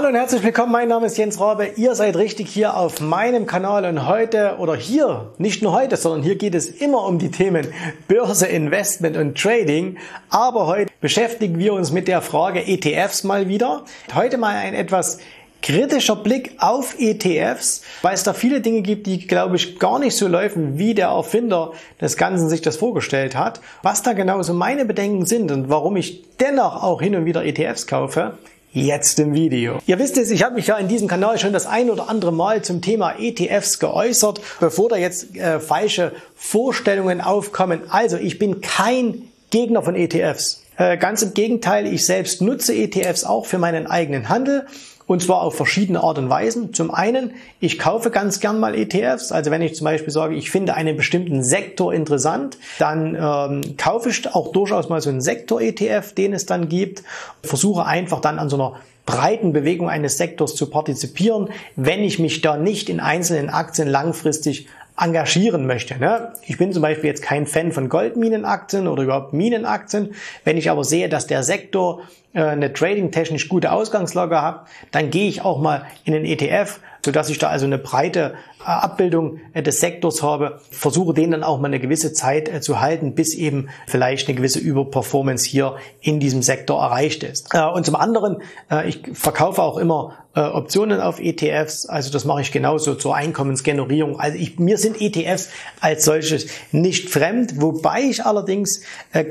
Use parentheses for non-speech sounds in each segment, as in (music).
Hallo und herzlich willkommen, mein Name ist Jens Rabe. Ihr seid richtig hier auf meinem Kanal und heute oder hier, nicht nur heute, sondern hier geht es immer um die Themen Börse, Investment und Trading. Aber heute beschäftigen wir uns mit der Frage ETFs mal wieder. Heute mal ein etwas kritischer Blick auf ETFs, weil es da viele Dinge gibt, die, glaube ich, gar nicht so laufen, wie der Erfinder des Ganzen sich das vorgestellt hat. Was da genau so meine Bedenken sind und warum ich dennoch auch hin und wieder ETFs kaufe, Jetzt im Video. Ihr wisst es, ich habe mich ja in diesem Kanal schon das ein oder andere Mal zum Thema ETFs geäußert, bevor da jetzt äh, falsche Vorstellungen aufkommen. Also ich bin kein Gegner von ETFs. Äh, ganz im Gegenteil, ich selbst nutze ETFs auch für meinen eigenen Handel. Und zwar auf verschiedene Art und Weisen. Zum einen, ich kaufe ganz gern mal ETFs. Also wenn ich zum Beispiel sage, ich finde einen bestimmten Sektor interessant, dann ähm, kaufe ich auch durchaus mal so einen Sektor-ETF, den es dann gibt. Versuche einfach dann an so einer breiten Bewegung eines Sektors zu partizipieren, wenn ich mich da nicht in einzelnen Aktien langfristig engagieren möchte. Ne? Ich bin zum Beispiel jetzt kein Fan von Goldminenaktien oder überhaupt Minenaktien. Wenn ich aber sehe, dass der Sektor äh, eine trading-technisch gute Ausgangslage hat, dann gehe ich auch mal in den ETF, sodass ich da also eine breite Abbildung äh, des Sektors habe, versuche den dann auch mal eine gewisse Zeit zu halten, bis eben vielleicht eine gewisse Überperformance hier in diesem Sektor erreicht ist. Und zum anderen, ich verkaufe auch immer Optionen auf ETFs, also das mache ich genauso zur Einkommensgenerierung. Also ich, mir sind ETFs als solches nicht fremd, wobei ich allerdings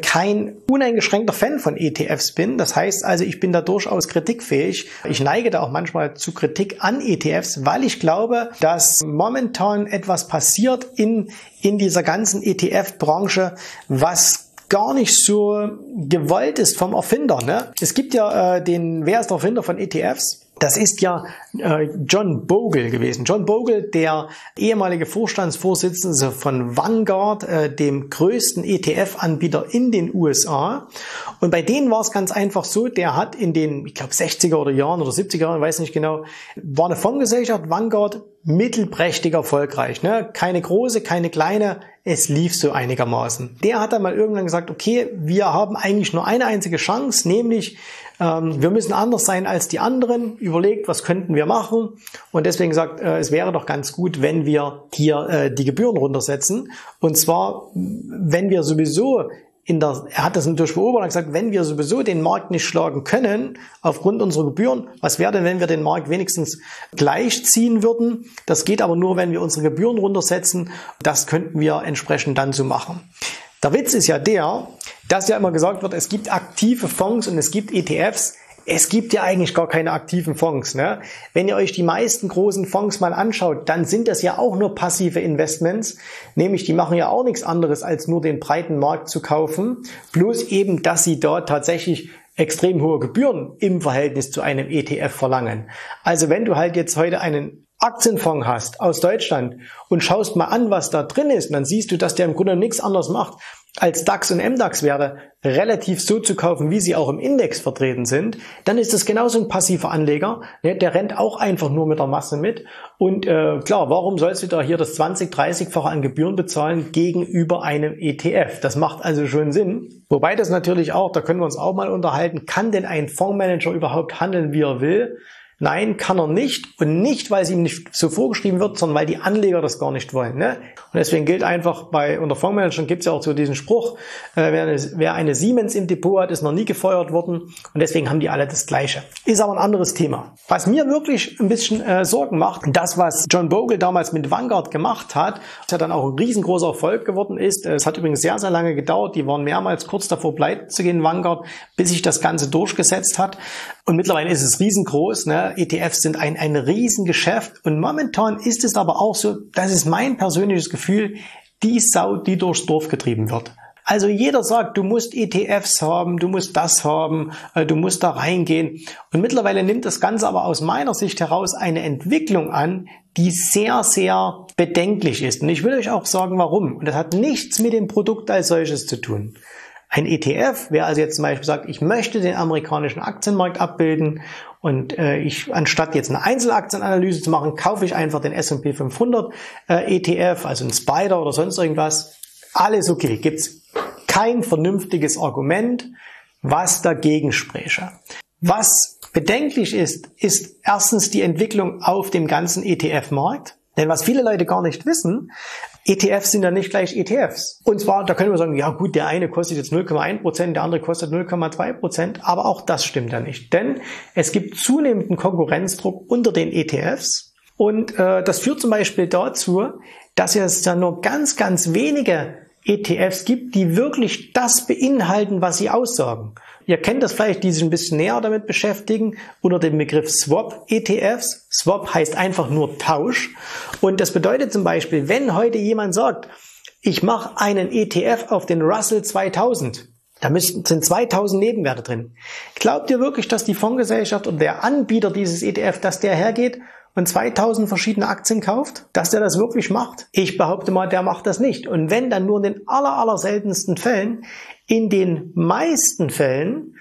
kein uneingeschränkter Fan von ETFs bin. Das heißt also, ich bin da durchaus kritikfähig. Ich neige da auch manchmal zu Kritik an ETFs, weil ich glaube, dass momentan etwas passiert in, in dieser ganzen ETF-Branche, was gar nicht so gewollt ist vom Erfinder. Ne? Es gibt ja äh, den, wer ist der Erfinder von ETFs? Das ist ja äh, John Bogle gewesen. John Bogle, der ehemalige Vorstandsvorsitzende von Vanguard, äh, dem größten ETF-Anbieter in den USA. Und bei denen war es ganz einfach so, der hat in den, ich glaube, 60er oder Jahren oder 70er Jahren, weiß nicht genau, war eine Fondsgesellschaft, Vanguard, mittelprächtig erfolgreich. Ne? Keine große, keine kleine, es lief so einigermaßen. Der hat dann mal irgendwann gesagt, okay, wir haben eigentlich nur eine einzige Chance, nämlich ähm, wir müssen anders sein als die anderen. Überlegt, was könnten wir machen? Und deswegen sagt, äh, es wäre doch ganz gut, wenn wir hier äh, die Gebühren runtersetzen. Und zwar, wenn wir sowieso in der, er hat das natürlich beobachtet und gesagt, wenn wir sowieso den Markt nicht schlagen können, aufgrund unserer Gebühren, was wäre denn, wenn wir den Markt wenigstens gleichziehen würden? Das geht aber nur, wenn wir unsere Gebühren runtersetzen. Das könnten wir entsprechend dann so machen. Der Witz ist ja der, dass ja immer gesagt wird, es gibt aktive Fonds und es gibt ETFs. Es gibt ja eigentlich gar keine aktiven Fonds. Ne? Wenn ihr euch die meisten großen Fonds mal anschaut, dann sind das ja auch nur passive Investments. Nämlich, die machen ja auch nichts anderes, als nur den breiten Markt zu kaufen. Bloß eben, dass sie dort tatsächlich extrem hohe Gebühren im Verhältnis zu einem ETF verlangen. Also wenn du halt jetzt heute einen Aktienfonds hast aus Deutschland und schaust mal an, was da drin ist, dann siehst du, dass der im Grunde nichts anderes macht, als DAX und MDAX-Werte relativ so zu kaufen, wie sie auch im Index vertreten sind, dann ist das genauso ein passiver Anleger. Ne? Der rennt auch einfach nur mit der Masse mit. Und äh, klar, warum sollst du da hier das 20, 30-fache an Gebühren bezahlen gegenüber einem ETF? Das macht also schon Sinn. Wobei das natürlich auch, da können wir uns auch mal unterhalten, kann denn ein Fondsmanager überhaupt handeln, wie er will? Nein, kann er nicht. Und nicht, weil es ihm nicht so vorgeschrieben wird, sondern weil die Anleger das gar nicht wollen. Ne? Und deswegen gilt einfach bei, unter Fondsmanagern gibt es ja auch so diesen Spruch, äh, wer, eine, wer eine Siemens im Depot hat, ist noch nie gefeuert worden. Und deswegen haben die alle das Gleiche. Ist aber ein anderes Thema. Was mir wirklich ein bisschen äh, Sorgen macht, das, was John Bogle damals mit Vanguard gemacht hat, was ja dann auch ein riesengroßer Erfolg geworden ist. Es hat übrigens sehr, sehr lange gedauert. Die waren mehrmals kurz davor, pleite zu gehen, Vanguard, bis sich das Ganze durchgesetzt hat. Und mittlerweile ist es riesengroß. Ne? ETFs sind ein, ein Riesengeschäft. Und momentan ist es aber auch so, das ist mein persönliches Gefühl, die Sau, die durchs Dorf getrieben wird. Also jeder sagt, du musst ETFs haben, du musst das haben, äh, du musst da reingehen. Und mittlerweile nimmt das Ganze aber aus meiner Sicht heraus eine Entwicklung an, die sehr, sehr bedenklich ist. Und ich will euch auch sagen, warum. Und das hat nichts mit dem Produkt als solches zu tun. Ein ETF, wer also jetzt zum Beispiel sagt, ich möchte den amerikanischen Aktienmarkt abbilden und äh, ich anstatt jetzt eine Einzelaktienanalyse zu machen, kaufe ich einfach den S&P 500 äh, ETF, also ein Spider oder sonst irgendwas. Alles okay, gibt's kein vernünftiges Argument, was dagegen spräche. Was bedenklich ist, ist erstens die Entwicklung auf dem ganzen ETF-Markt. Denn was viele Leute gar nicht wissen, ETFs sind ja nicht gleich ETFs. Und zwar, da können wir sagen, ja gut, der eine kostet jetzt 0,1%, der andere kostet 0,2%, aber auch das stimmt ja nicht. Denn es gibt zunehmenden Konkurrenzdruck unter den ETFs und äh, das führt zum Beispiel dazu, dass es ja nur ganz, ganz wenige ETFs gibt, die wirklich das beinhalten, was sie aussagen. Ihr kennt das vielleicht, die sich ein bisschen näher damit beschäftigen, unter dem Begriff Swap-ETFs. Swap heißt einfach nur Tausch. Und das bedeutet zum Beispiel, wenn heute jemand sagt, ich mache einen ETF auf den Russell 2000, da müssten, sind 2000 Nebenwerte drin. Glaubt ihr wirklich, dass die Fondsgesellschaft oder der Anbieter dieses ETF, dass der hergeht und 2000 verschiedene Aktien kauft, dass der das wirklich macht? Ich behaupte mal, der macht das nicht. Und wenn, dann nur in den aller, aller seltensten Fällen. In den meisten Fällen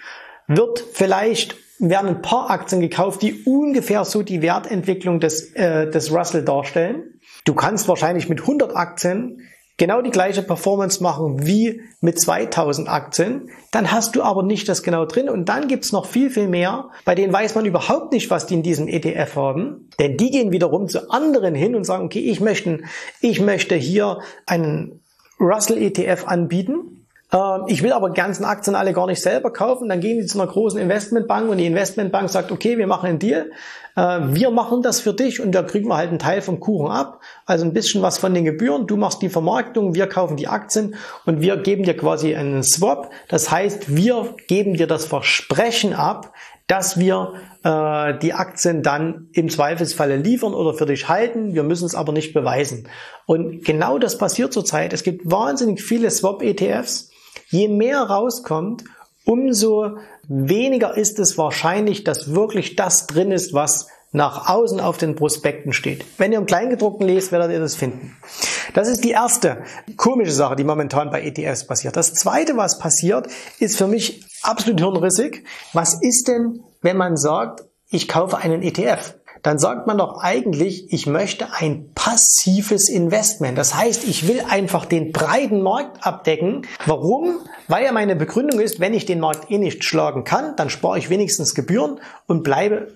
wird vielleicht werden ein paar Aktien gekauft, die ungefähr so die Wertentwicklung des, äh, des Russell darstellen. Du kannst wahrscheinlich mit 100 Aktien genau die gleiche Performance machen wie mit 2000 Aktien, dann hast du aber nicht das genau drin. Und dann gibt's noch viel, viel mehr, bei denen weiß man überhaupt nicht, was die in diesem ETF haben, denn die gehen wiederum zu anderen hin und sagen, okay, ich möchte, ich möchte hier einen Russell ETF anbieten ähm, ich will aber ganzen Aktien alle gar nicht selber kaufen. Dann gehen die zu einer großen Investmentbank und die Investmentbank sagt, okay, wir machen einen Deal. Äh, wir machen das für dich und da kriegen wir halt einen Teil vom Kuchen ab. Also ein bisschen was von den Gebühren. Du machst die Vermarktung, wir kaufen die Aktien und wir geben dir quasi einen Swap. Das heißt, wir geben dir das Versprechen ab, dass wir äh, die Aktien dann im Zweifelsfalle liefern oder für dich halten. Wir müssen es aber nicht beweisen. Und genau das passiert zurzeit. Es gibt wahnsinnig viele Swap-ETFs Je mehr rauskommt, umso weniger ist es wahrscheinlich, dass wirklich das drin ist, was nach außen auf den Prospekten steht. Wenn ihr im Kleingedruckten lest, werdet ihr das finden. Das ist die erste komische Sache, die momentan bei ETFs passiert. Das zweite, was passiert, ist für mich absolut hirnrissig. Was ist denn, wenn man sagt, ich kaufe einen ETF? Dann sagt man doch eigentlich, ich möchte ein passives Investment. Das heißt, ich will einfach den breiten Markt abdecken. Warum? Weil ja meine Begründung ist, wenn ich den Markt eh nicht schlagen kann, dann spare ich wenigstens Gebühren und bleibe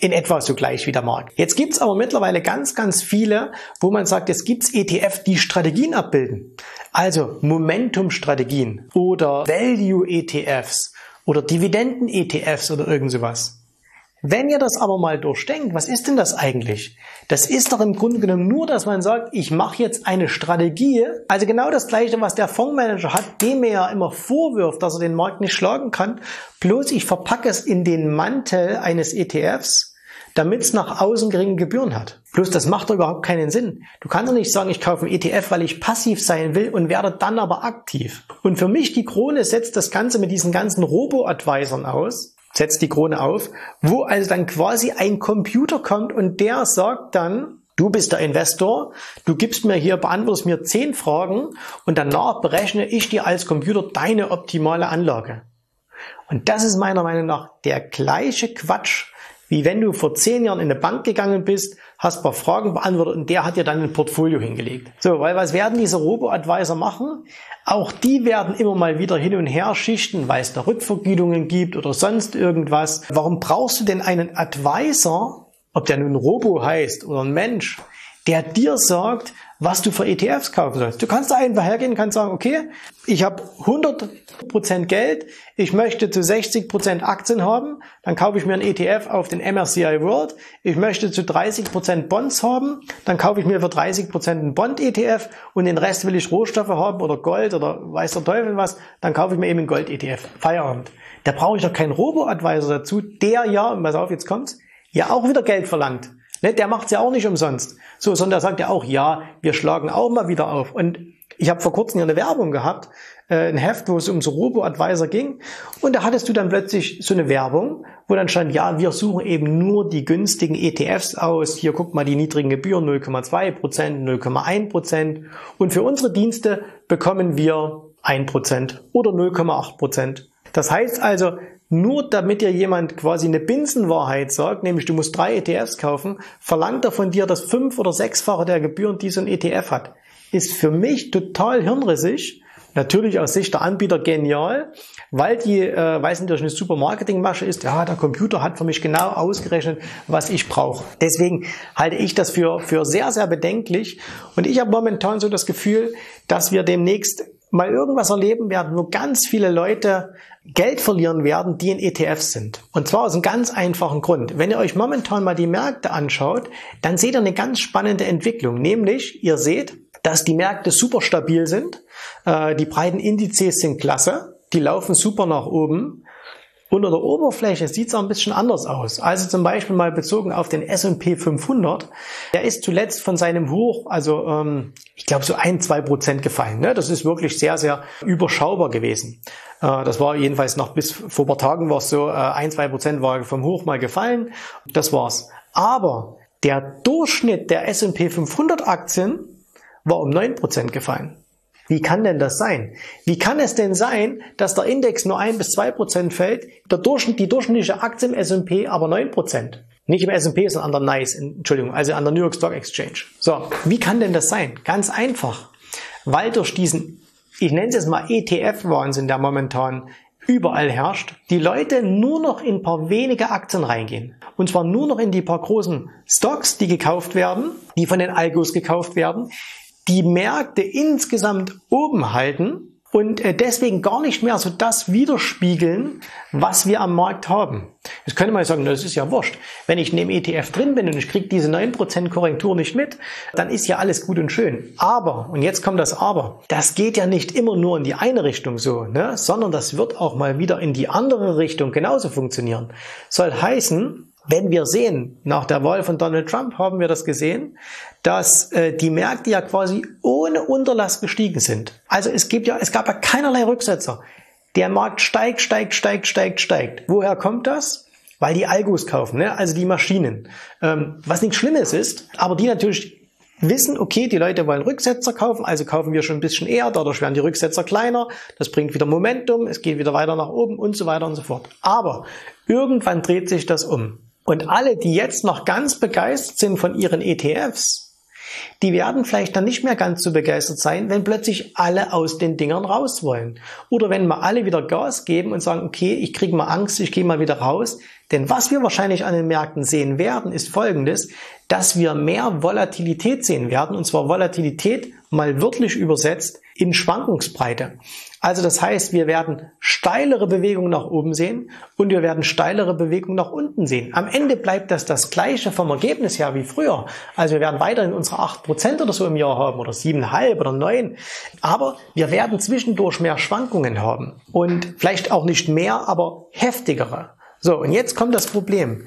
in etwa so gleich wie der Markt. Jetzt gibt's aber mittlerweile ganz, ganz viele, wo man sagt, es gibt's ETF, die Strategien abbilden. Also Momentum-Strategien oder Value-ETFs oder Dividenden-ETFs oder irgend sowas. Wenn ihr das aber mal durchdenkt, was ist denn das eigentlich? Das ist doch im Grunde genommen nur, dass man sagt, ich mache jetzt eine Strategie, also genau das gleiche, was der Fondsmanager hat, dem er ja immer vorwirft, dass er den Markt nicht schlagen kann, bloß ich verpacke es in den Mantel eines ETFs, damit es nach außen geringe Gebühren hat. Bloß das macht doch überhaupt keinen Sinn. Du kannst doch nicht sagen, ich kaufe einen ETF, weil ich passiv sein will und werde dann aber aktiv. Und für mich die Krone setzt das Ganze mit diesen ganzen Robo-Advisern aus, setzt die Krone auf, wo also dann quasi ein Computer kommt und der sagt dann, Du bist der Investor, du gibst mir hier, beantwortest mir zehn Fragen und danach berechne ich dir als Computer deine optimale Anlage. Und das ist meiner Meinung nach der gleiche Quatsch, wie wenn du vor zehn Jahren in eine Bank gegangen bist, hast paar Fragen beantwortet und der hat dir dann ein Portfolio hingelegt. So, weil was werden diese Robo-Advisor machen? Auch die werden immer mal wieder hin und her schichten, weil es da Rückvergütungen gibt oder sonst irgendwas. Warum brauchst du denn einen Advisor, ob der nun Robo heißt oder ein Mensch, der dir sagt, was du für ETFs kaufen sollst. Du kannst da einfach hergehen und kannst sagen, okay, ich habe 100% Geld, ich möchte zu 60% Aktien haben, dann kaufe ich mir einen ETF auf den MSCI World. Ich möchte zu 30% Bonds haben, dann kaufe ich mir für 30% einen Bond-ETF und den Rest will ich Rohstoffe haben oder Gold oder weiß der Teufel was, dann kaufe ich mir eben einen Gold-ETF. Feierabend. Da brauche ich doch keinen Robo-Advisor dazu, der ja, und pass auf, jetzt kommt's, ja auch wieder Geld verlangt. Ne, der macht's ja auch nicht umsonst. So, sondern der sagt ja auch, ja, wir schlagen auch mal wieder auf. Und ich habe vor kurzem hier eine Werbung gehabt, äh, ein Heft, wo es um so Robo-Advisor ging. Und da hattest du dann plötzlich so eine Werbung, wo dann stand, ja, wir suchen eben nur die günstigen ETFs aus. Hier guck mal die niedrigen Gebühren, 0,2 Prozent, 0,1 Prozent. Und für unsere Dienste bekommen wir 1 Prozent oder 0,8 Prozent. Das heißt also, nur damit dir jemand quasi eine Binsenwahrheit sagt, nämlich du musst drei ETFs kaufen, verlangt er von dir das fünf- oder sechsfache der Gebühren, die so ein ETF hat. Ist für mich total hirnrissig. Natürlich aus Sicht der Anbieter genial, weil die, äh, weiß nicht, eine super Marketingmasche ist. Ja, der Computer hat für mich genau ausgerechnet, was ich brauche. Deswegen halte ich das für, für sehr, sehr bedenklich. Und ich habe momentan so das Gefühl, dass wir demnächst mal irgendwas erleben werden, wo ganz viele Leute Geld verlieren werden, die in ETFs sind. Und zwar aus einem ganz einfachen Grund. Wenn ihr euch momentan mal die Märkte anschaut, dann seht ihr eine ganz spannende Entwicklung. Nämlich, ihr seht, dass die Märkte super stabil sind. Äh, die breiten Indizes sind klasse. Die laufen super nach oben. Unter der Oberfläche sieht es ein bisschen anders aus. Also zum Beispiel mal bezogen auf den S&P 500. Der ist zuletzt von seinem Hoch, also ähm, ich glaube so ein, zwei Prozent gefallen. Ne? Das ist wirklich sehr, sehr überschaubar gewesen. Äh, das war jedenfalls noch bis vor paar Tagen war es so, äh, ein, zwei Prozent war vom Hoch mal gefallen. Das war's. Aber der Durchschnitt der S&P 500 Aktien war um neun Prozent gefallen. Wie kann denn das sein? Wie kann es denn sein, dass der Index nur ein bis zwei Prozent fällt, der Durchschnitt, die durchschnittliche Aktie im S&P aber neun Prozent? Nicht im S&P, sondern an der NICE, Entschuldigung, also an der New York Stock Exchange. So, wie kann denn das sein? Ganz einfach. Weil durch diesen, ich nenne es jetzt mal ETF-Wahnsinn, der momentan überall herrscht, die Leute nur noch in ein paar wenige Aktien reingehen. Und zwar nur noch in die paar großen Stocks, die gekauft werden, die von den Algos gekauft werden, die Märkte insgesamt oben halten und äh, deswegen gar nicht mehr so das widerspiegeln, was wir am Markt haben. Jetzt könnte man sagen, das ist ja wurscht. Wenn ich in dem ETF drin bin und ich kriege diese 9% Korrektur nicht mit, dann ist ja alles gut und schön. Aber, und jetzt kommt das Aber, das geht ja nicht immer nur in die eine Richtung so, ne? sondern das wird auch mal wieder in die andere Richtung genauso funktionieren. Soll heißen, wenn wir sehen, nach der Wahl von Donald Trump haben wir das gesehen, dass äh, die Märkte ja quasi ohne Unterlass gestiegen sind. Also es gibt ja, es gab ja keinerlei Rücksetzer. Der Markt steigt, steigt, steigt, steigt, steigt. Woher kommt das? Weil die Algos kaufen, ne? also die Maschinen. Ähm, was nichts Schlimmes ist, aber die natürlich wissen, okay, die Leute wollen Rücksetzer kaufen, also kaufen wir schon ein bisschen eher, dadurch werden die Rücksetzer kleiner, das bringt wieder Momentum, es geht wieder weiter nach oben und so weiter und so fort. Aber irgendwann dreht sich das um. Und alle, die jetzt noch ganz begeistert sind von ihren ETFs, die werden vielleicht dann nicht mehr ganz so begeistert sein, wenn plötzlich alle aus den Dingern raus wollen. Oder wenn mal alle wieder Gas geben und sagen, okay, ich kriege mal Angst, ich gehe mal wieder raus. Denn was wir wahrscheinlich an den Märkten sehen werden, ist folgendes, dass wir mehr Volatilität sehen werden. Und zwar Volatilität mal wörtlich übersetzt in Schwankungsbreite. Also das heißt, wir werden steilere Bewegungen nach oben sehen und wir werden steilere Bewegungen nach unten sehen. Am Ende bleibt das das gleiche vom Ergebnis her wie früher. Also wir werden weiterhin unsere 8% oder so im Jahr haben oder 7,5 oder 9. Aber wir werden zwischendurch mehr Schwankungen haben und vielleicht auch nicht mehr, aber heftigere. So, und jetzt kommt das Problem.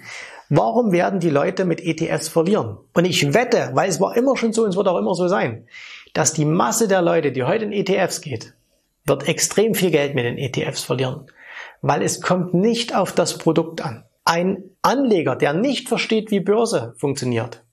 Warum werden die Leute mit ETFs verlieren? Und ich wette, weil es war immer schon so und es wird auch immer so sein, dass die Masse der Leute, die heute in ETFs geht, wird extrem viel Geld mit den ETFs verlieren, weil es kommt nicht auf das Produkt an. Ein Anleger, der nicht versteht, wie Börse funktioniert,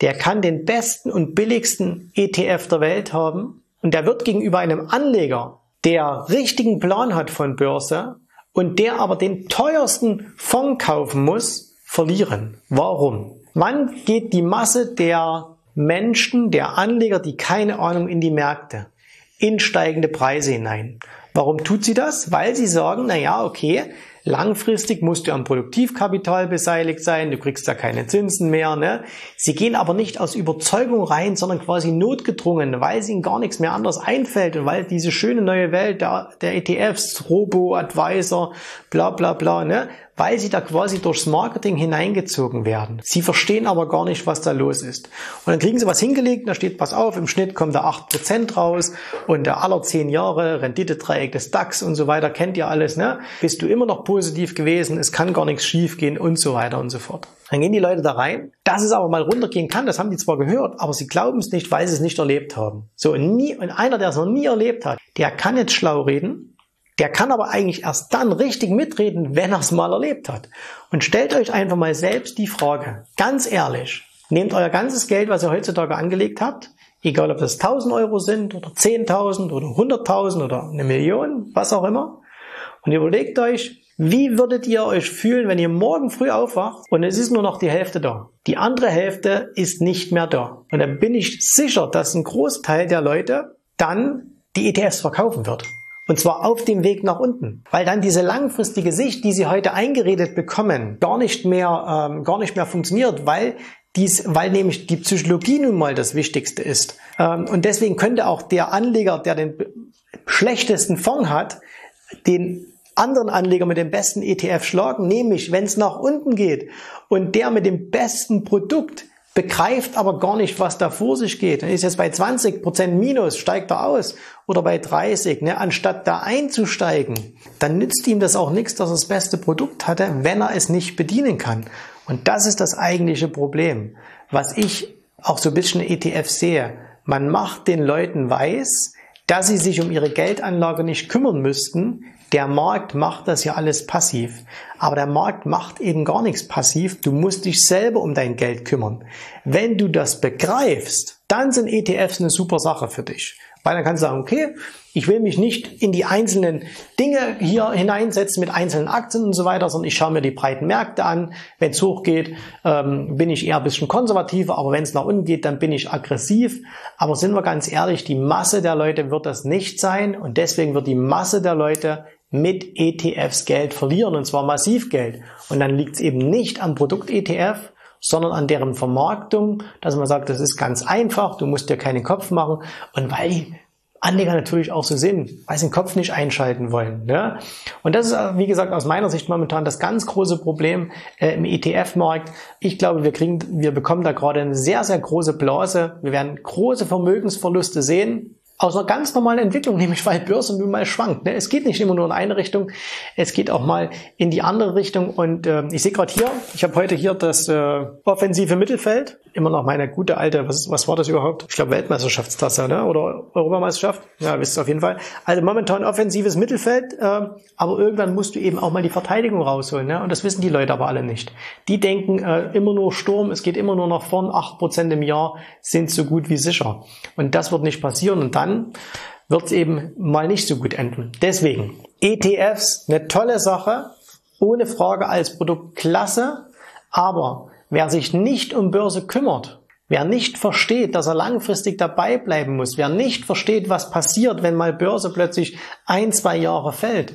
der kann den besten und billigsten ETF der Welt haben und der wird gegenüber einem Anleger, der richtigen Plan hat von Börse und der aber den teuersten Fonds kaufen muss, verlieren. Warum? Wann geht die Masse der Menschen, der Anleger, die keine Ahnung in die Märkte, in steigende Preise hinein? Warum tut sie das? Weil sie sagen, na ja, okay, Langfristig musst du am Produktivkapital beseitigt sein, du kriegst da keine Zinsen mehr. Ne? Sie gehen aber nicht aus Überzeugung rein, sondern quasi notgedrungen, weil ihnen gar nichts mehr anderes einfällt und weil diese schöne neue Welt der, der ETFs, Robo-Advisor, bla bla bla, ne? Weil sie da quasi durchs Marketing hineingezogen werden. Sie verstehen aber gar nicht, was da los ist. Und dann kriegen sie was hingelegt, da steht, pass auf, im Schnitt kommt da 8% raus und der aller 10 Jahre Renditedreieck des DAX und so weiter, kennt ihr alles, ne? Bist du immer noch positiv gewesen, es kann gar nichts schief gehen und so weiter und so fort. Dann gehen die Leute da rein. Dass es aber mal runtergehen kann, das haben die zwar gehört, aber sie glauben es nicht, weil sie es nicht erlebt haben. So, und, nie, und einer, der es noch nie erlebt hat, der kann jetzt schlau reden, der kann aber eigentlich erst dann richtig mitreden, wenn er es mal erlebt hat. Und stellt euch einfach mal selbst die Frage, ganz ehrlich, nehmt euer ganzes Geld, was ihr heutzutage angelegt habt, egal ob das 1000 Euro sind oder 10.000 oder 100.000 oder eine Million, was auch immer, und überlegt euch, wie würdet ihr euch fühlen, wenn ihr morgen früh aufwacht und es ist nur noch die Hälfte da? Die andere Hälfte ist nicht mehr da. Und dann bin ich sicher, dass ein Großteil der Leute dann die ETFs verkaufen wird. Und zwar auf dem Weg nach unten. Weil dann diese langfristige Sicht, die Sie heute eingeredet bekommen, gar nicht mehr, ähm, gar nicht mehr funktioniert, weil dies, weil nämlich die Psychologie nun mal das Wichtigste ist. Ähm, und deswegen könnte auch der Anleger, der den schlechtesten Fonds hat, den anderen Anleger mit dem besten ETF schlagen, nämlich wenn es nach unten geht und der mit dem besten Produkt begreift aber gar nicht, was da vor sich geht. Dann ist jetzt bei 20 Prozent Minus, steigt er aus oder bei 30, ne, anstatt da einzusteigen, dann nützt ihm das auch nichts, dass er das beste Produkt hatte, wenn er es nicht bedienen kann. Und das ist das eigentliche Problem, was ich auch so ein bisschen ETF sehe. Man macht den Leuten weiß, dass sie sich um ihre Geldanlage nicht kümmern müssten, der Markt macht das ja alles passiv. Aber der Markt macht eben gar nichts passiv. Du musst dich selber um dein Geld kümmern. Wenn du das begreifst, dann sind ETFs eine super Sache für dich. Weil dann kannst du sagen, okay, ich will mich nicht in die einzelnen Dinge hier hineinsetzen mit einzelnen Aktien und so weiter, sondern ich schaue mir die breiten Märkte an. Wenn es hochgeht, ähm, bin ich eher ein bisschen konservativer, aber wenn es nach unten geht, dann bin ich aggressiv. Aber sind wir ganz ehrlich, die Masse der Leute wird das nicht sein und deswegen wird die Masse der Leute mit ETFs Geld verlieren und zwar massiv Geld. Und dann liegt es eben nicht am Produkt ETF, sondern an deren Vermarktung, dass man sagt, das ist ganz einfach, du musst dir keinen Kopf machen und weil die Anleger natürlich auch so sind, weil sie den Kopf nicht einschalten wollen. Ne? Und das ist, wie gesagt, aus meiner Sicht momentan das ganz große Problem äh, im ETF-Markt. Ich glaube, wir kriegen, wir bekommen da gerade eine sehr, sehr große Blase. Wir werden große Vermögensverluste sehen aus einer ganz normalen Entwicklung, nämlich weil Börse nun mal schwankt. Ne? Es geht nicht immer nur in eine Richtung, es geht auch mal in die andere Richtung. Und äh, ich sehe gerade hier, ich habe heute hier das äh, offensive Mittelfeld, immer noch meine gute alte, was, was war das überhaupt? Ich glaube Weltmeisterschaftstasse ne? oder Europameisterschaft, ja, wisst ihr auf jeden Fall. Also momentan offensives Mittelfeld, äh, aber irgendwann musst du eben auch mal die Verteidigung rausholen. Ne? Und das wissen die Leute aber alle nicht. Die denken äh, immer nur Sturm, es geht immer nur nach vorn, acht Prozent im Jahr sind so gut wie sicher. Und das wird nicht passieren. Und dann wird es eben mal nicht so gut enden. Deswegen ETFs eine tolle Sache, ohne Frage als Produkt klasse, aber wer sich nicht um Börse kümmert, wer nicht versteht, dass er langfristig dabei bleiben muss, wer nicht versteht, was passiert, wenn mal Börse plötzlich ein, zwei Jahre fällt,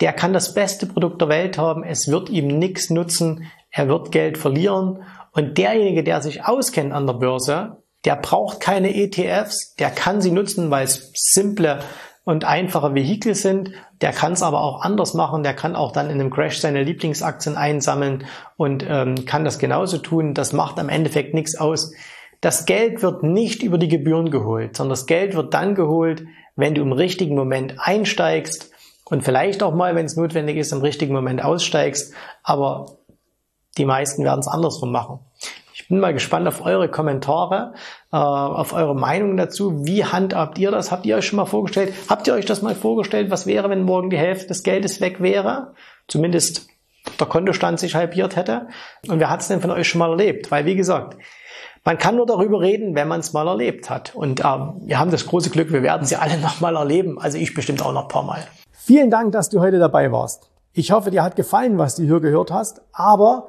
der kann das beste Produkt der Welt haben, es wird ihm nichts nutzen, er wird Geld verlieren. Und derjenige, der sich auskennt an der Börse, der braucht keine ETFs, der kann sie nutzen, weil es simple und einfache Vehikel sind. Der kann es aber auch anders machen. Der kann auch dann in einem Crash seine Lieblingsaktien einsammeln und ähm, kann das genauso tun. Das macht am Endeffekt nichts aus. Das Geld wird nicht über die Gebühren geholt, sondern das Geld wird dann geholt, wenn du im richtigen Moment einsteigst und vielleicht auch mal, wenn es notwendig ist, im richtigen Moment aussteigst. Aber die meisten werden es andersrum machen. Ich bin mal gespannt auf eure Kommentare, äh, auf eure Meinung dazu. Wie handhabt ihr das? Habt ihr euch schon mal vorgestellt? Habt ihr euch das mal vorgestellt? Was wäre, wenn morgen die Hälfte des Geldes weg wäre? Zumindest der Kontostand sich halbiert hätte. Und wer hat es denn von euch schon mal erlebt? Weil, wie gesagt, man kann nur darüber reden, wenn man es mal erlebt hat. Und äh, wir haben das große Glück, wir werden sie alle (laughs) noch mal erleben. Also ich bestimmt auch noch ein paar Mal. Vielen Dank, dass du heute dabei warst. Ich hoffe, dir hat gefallen, was du hier gehört hast. Aber